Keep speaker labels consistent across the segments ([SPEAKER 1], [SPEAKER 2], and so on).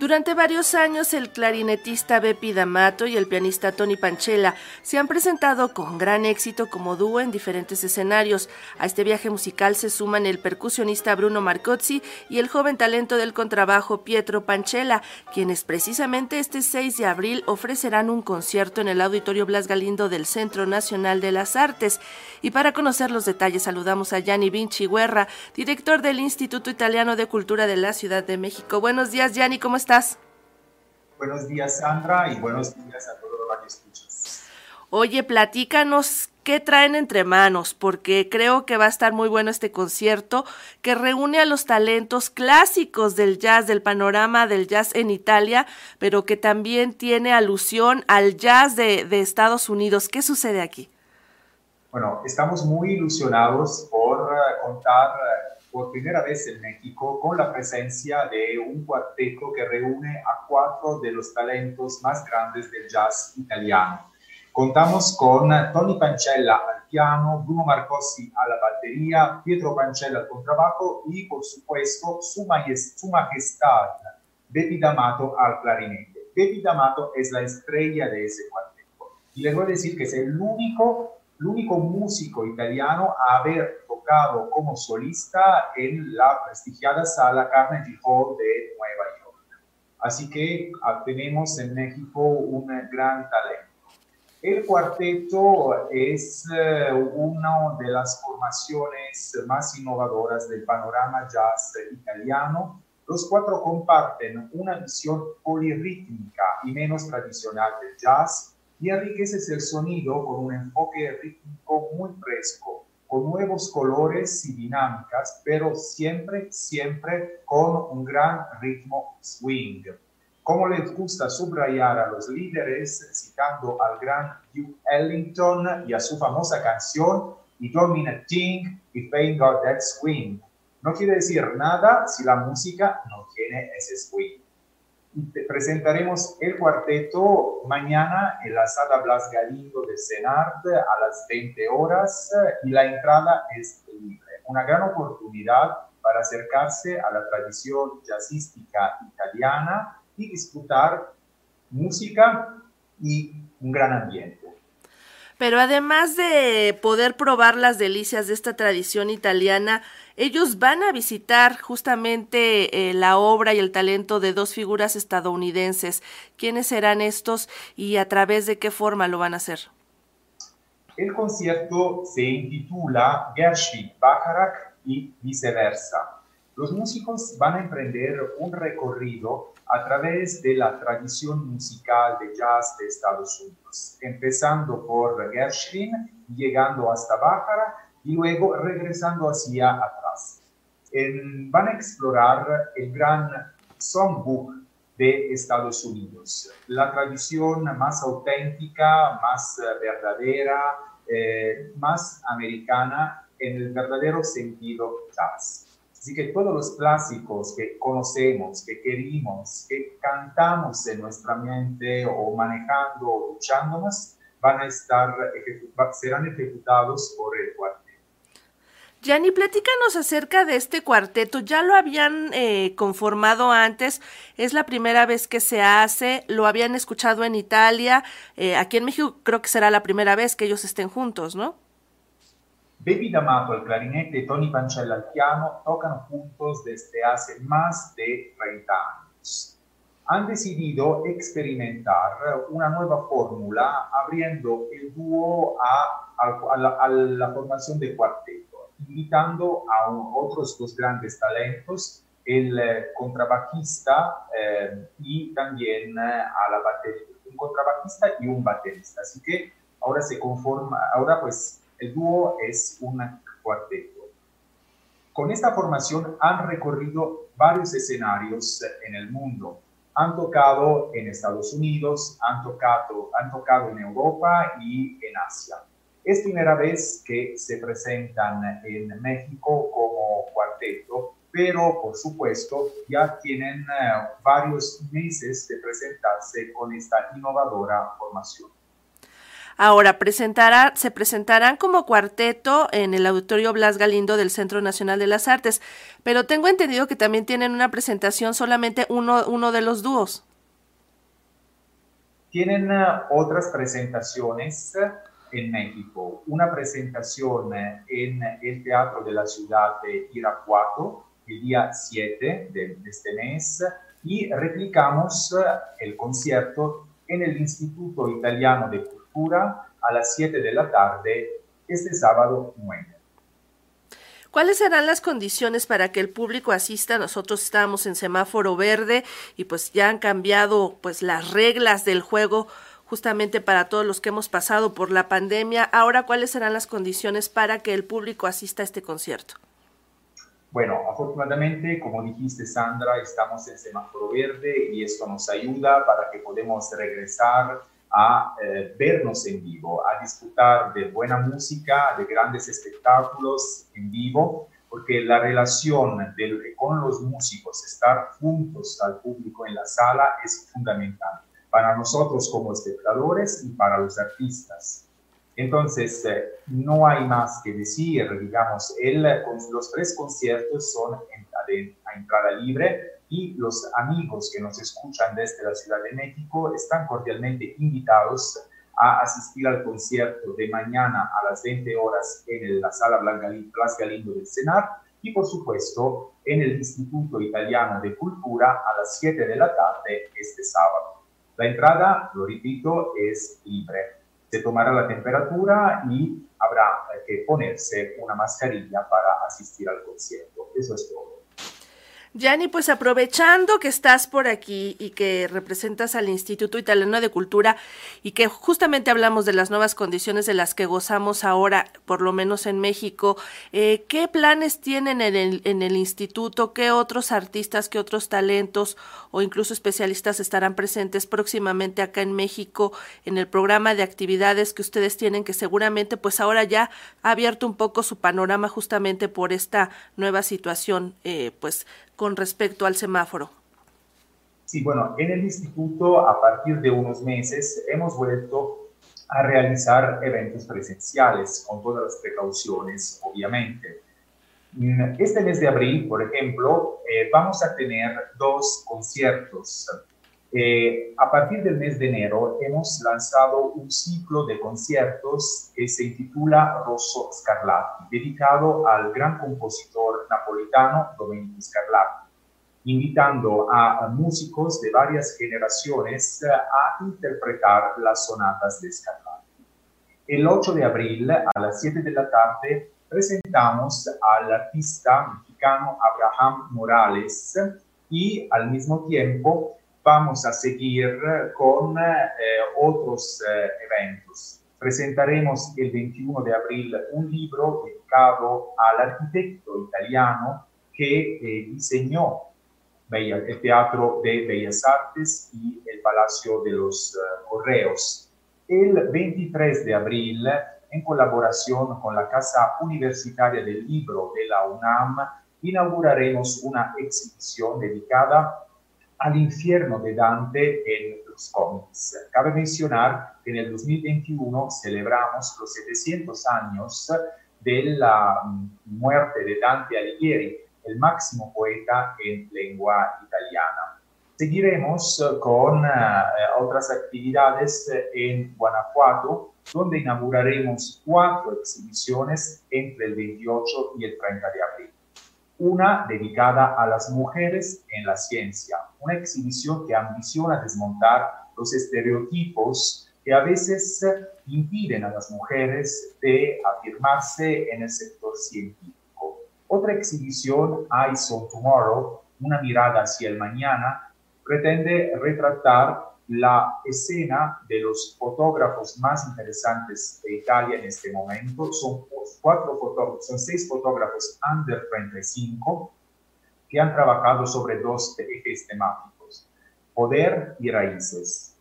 [SPEAKER 1] Durante varios años el clarinetista Bepi D'Amato y el pianista Tony Panchella se han presentado con gran éxito como dúo en diferentes escenarios. A este viaje musical se suman el percusionista Bruno Marcozzi y el joven talento del contrabajo Pietro Panchella, quienes precisamente este 6 de abril ofrecerán un concierto en el Auditorio Blas Galindo del Centro Nacional de las Artes. Y para conocer los detalles saludamos a Gianni Vinci Guerra, director del Instituto Italiano de Cultura de la Ciudad de México. Buenos días, Gianni, ¿cómo estás?
[SPEAKER 2] Buenos días, Sandra, y buenos días a todos los que escuchas.
[SPEAKER 1] Oye, platícanos qué traen entre manos, porque creo que va a estar muy bueno este concierto que reúne a los talentos clásicos del jazz, del panorama del jazz en Italia, pero que también tiene alusión al jazz de, de Estados Unidos. ¿Qué sucede aquí?
[SPEAKER 2] Bueno, estamos muy ilusionados por uh, contar uh, por primera vez en México con la presencia de un cuarteto que reúne a cuatro de los talentos más grandes del jazz italiano. Contamos con Tony Pancella al piano, Bruno Marcossi a la batería, Pietro Pancella al contrabajo y por supuesto su, su majestad Bepi D'Amato al clarinete. Bepi D'Amato es la estrella de ese cuarteto y les voy a decir que es el único, el único músico italiano a haber como solista en la prestigiada sala Carnegie Hall de Nueva York. Así que ah, tenemos en México un gran talento. El cuarteto es eh, una de las formaciones más innovadoras del panorama jazz italiano. Los cuatro comparten una visión polirrítmica y menos tradicional del jazz y enriqueces el sonido con un enfoque rítmico muy fresco con nuevos colores y dinámicas, pero siempre, siempre con un gran ritmo swing. Como les gusta subrayar a los líderes, citando al gran Duke Ellington y a su famosa canción, y domina Thing if ain't got that swing. No quiere decir nada si la música no tiene ese swing presentaremos el cuarteto mañana en la sala Blas Galindo de Senart a las 20 horas y la entrada es libre. Una gran oportunidad para acercarse a la tradición jazzística italiana y disfrutar música y un gran ambiente.
[SPEAKER 1] Pero además de poder probar las delicias de esta tradición italiana, ellos van a visitar justamente eh, la obra y el talento de dos figuras estadounidenses. ¿Quiénes serán estos y a través de qué forma lo van a hacer?
[SPEAKER 2] El concierto se intitula Gershwin, Bacharach y viceversa. Los músicos van a emprender un recorrido a través de la tradición musical de jazz de Estados Unidos, empezando por Gershwin, llegando hasta Bacharach y luego regresando hacia atrás. van a explorar el gran songbook de Estados Unidos, la tradición más auténtica, más verdadera, eh, más americana en el verdadero sentido jazz. Así que todos los clásicos que conocemos, que querimos, que cantamos en nuestra mente o manejando o luchándonos, van a estar, serán ejecutados por el cuarteto.
[SPEAKER 1] Yanni, platícanos acerca de este cuarteto. ¿Ya lo habían eh, conformado antes? ¿Es la primera vez que se hace? ¿Lo habían escuchado en Italia? Eh, aquí en México creo que será la primera vez que ellos estén juntos, ¿no?
[SPEAKER 2] Baby D'Amato al clarinete y Tony Pancella al piano tocan juntos desde hace más de 30 años. Han decidido experimentar una nueva fórmula abriendo el dúo a, la, formación de cuarteto, invitando a otros dos grandes talentos, el eh, contrabajista eh, y también eh, a la batería, un contrabajista y un baterista. Así que ahora se conforma, ahora pues el dúo es un cuarteto. Con esta formación han recorrido varios escenarios en el mundo. Han tocado en Estados Unidos, han tocado, han tocado en Europa y en Asia. Es primera vez que se presentan en México como cuarteto, pero por supuesto ya tienen eh, varios meses de presentarse con esta innovadora formación.
[SPEAKER 1] Ahora, se presentarán como cuarteto en el Auditorio Blas Galindo del Centro Nacional de las Artes, pero tengo entendido que también tienen una presentación solamente uno, de los dúos.
[SPEAKER 2] Tienen uh, otras presentaciones en México, una presentación en el Teatro de la Ciudad de Irapuato el día 7 de, este mes y replicamos eh, el concierto en el Instituto Italiano de Cultura a las 7 de la tarde este sábado 9.
[SPEAKER 1] ¿Cuáles serán las condiciones para que el público asista? Nosotros estamos en semáforo verde y pues ya han cambiado pues las reglas del juego justamente para todos los que hemos pasado por la pandemia. Ahora, ¿cuáles serán las condiciones para que el público asista a este concierto?
[SPEAKER 2] Bueno, afortunadamente, como dijiste Sandra, estamos en semáforo verde y esto nos ayuda para que podamos regresar a eh, vernos en vivo, a disfrutar de buena música, de grandes espectáculos en vivo, porque la relación con los músicos, estar juntos al público en la sala es fundamental para nosotros como espectadores y para los artistas. Entonces, eh, no hay más que decir, digamos, el, los tres conciertos son a entrada libre y los amigos que nos escuchan desde la Ciudad de México están cordialmente invitados a asistir al concierto de mañana a las 20 horas en la Sala Blas Galindo del Senar y, por supuesto, en el Instituto Italiano de Cultura a las 7 de la tarde este sábado. La entrada, lo repito, es libre se tomará la temperatura y habrá que ponerse una mascarilla para asistir al concierto. Eso es todo.
[SPEAKER 1] Yani, pues aprovechando que estás por aquí y que representas al Instituto Italiano de Cultura y que justamente hablamos de las nuevas condiciones de las que gozamos ahora, por lo menos en México, eh, ¿qué planes tienen en el, en el instituto? ¿Qué otros artistas, qué otros talentos o incluso especialistas estarán presentes próximamente acá en México en el programa de actividades que ustedes tienen que seguramente pues ahora ya ha abierto un poco su panorama justamente por esta nueva situación eh, pues con respecto al semáforo?
[SPEAKER 2] Sí, bueno, en el instituto a partir de unos meses hemos vuelto a realizar eventos presenciales con todas las precauciones, obviamente. Mm, este mes de abril, por ejemplo, eh, vamos a tener dos conciertos. Eh, a partir del mes de enero hemos lanzado un ciclo de conciertos que se titula Rosso Scarlatti, dedicado al gran compositor napolitano Domenico Scarlatti, invitando a, músicos de varias generaciones eh, a interpretar las sonatas de Scarlatti. El 8 de abril a las 7 de la tarde presentamos al artista mexicano Abraham Morales y al mismo tiempo vamos a seguir con eh, otros eh, eventos presentaremos el 21 de abril un libro dedicado al arquitecto italiano que eh, diseñó el Teatro de Bellas Artes y el Palacio de los Correos. El 23 de abril, en colaboración con la Casa Universitaria del Libro de la UNAM, inauguraremos una exhibición dedicada al infierno de Dante en los cómics. Cabe mencionar que en el 2021 celebramos los 700 años de la muerte de Dante Alighieri, el máximo poeta en lengua italiana. Seguiremos con uh, otras actividades en Guanajuato, donde inauguraremos cuatro exhibiciones entre el 28 y el 30 de abril una dedicada a las mujeres en la ciencia, una exhibición que ambiciona desmontar los estereotipos que a veces impiden a las mujeres de afirmarse en el sector científico. Otra exhibición, Eyes on Tomorrow, una mirada hacia el mañana, pretende retratar la escena de los fotógrafos más interesantes de Italia en este momento. Son cuatro fotógrafos, son seis fotógrafos under 35 que han trabajado sobre dos ejes temáticos, poder y raíces.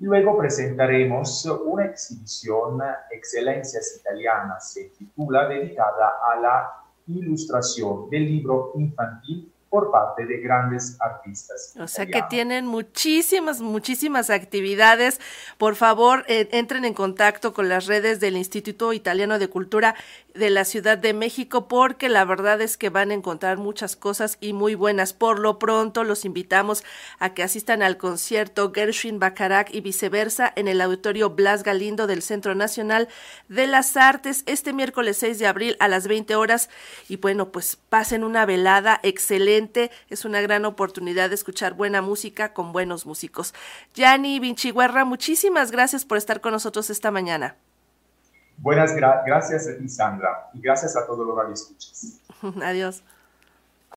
[SPEAKER 2] Luego presentaremos una exhibición Excelencias Italianas, se titula, dedicada a la ilustración del libro infantil por parte de grandes artistas.
[SPEAKER 1] O sea que tienen muchísimas, muchísimas actividades. Por favor, eh, entren en contacto con las redes del Instituto Italiano de Cultura de la Ciudad de México porque la verdad es que van a encontrar muchas cosas y muy buenas. Por lo pronto los invitamos a que asistan al concierto Gershwin Bacharach y viceversa en el auditorio Blas Galindo del Centro Nacional de las Artes este miércoles 6 de abril a las 20 horas y bueno, pues pasen una velada excelente. Es una gran oportunidad de escuchar buena música con buenos músicos. Yanni Vinchiguerra, muchísimas gracias por estar con nosotros esta mañana.
[SPEAKER 2] Buenas gracias a ti, Sandra, y gracias a todos los radioescuchas.
[SPEAKER 1] Adiós.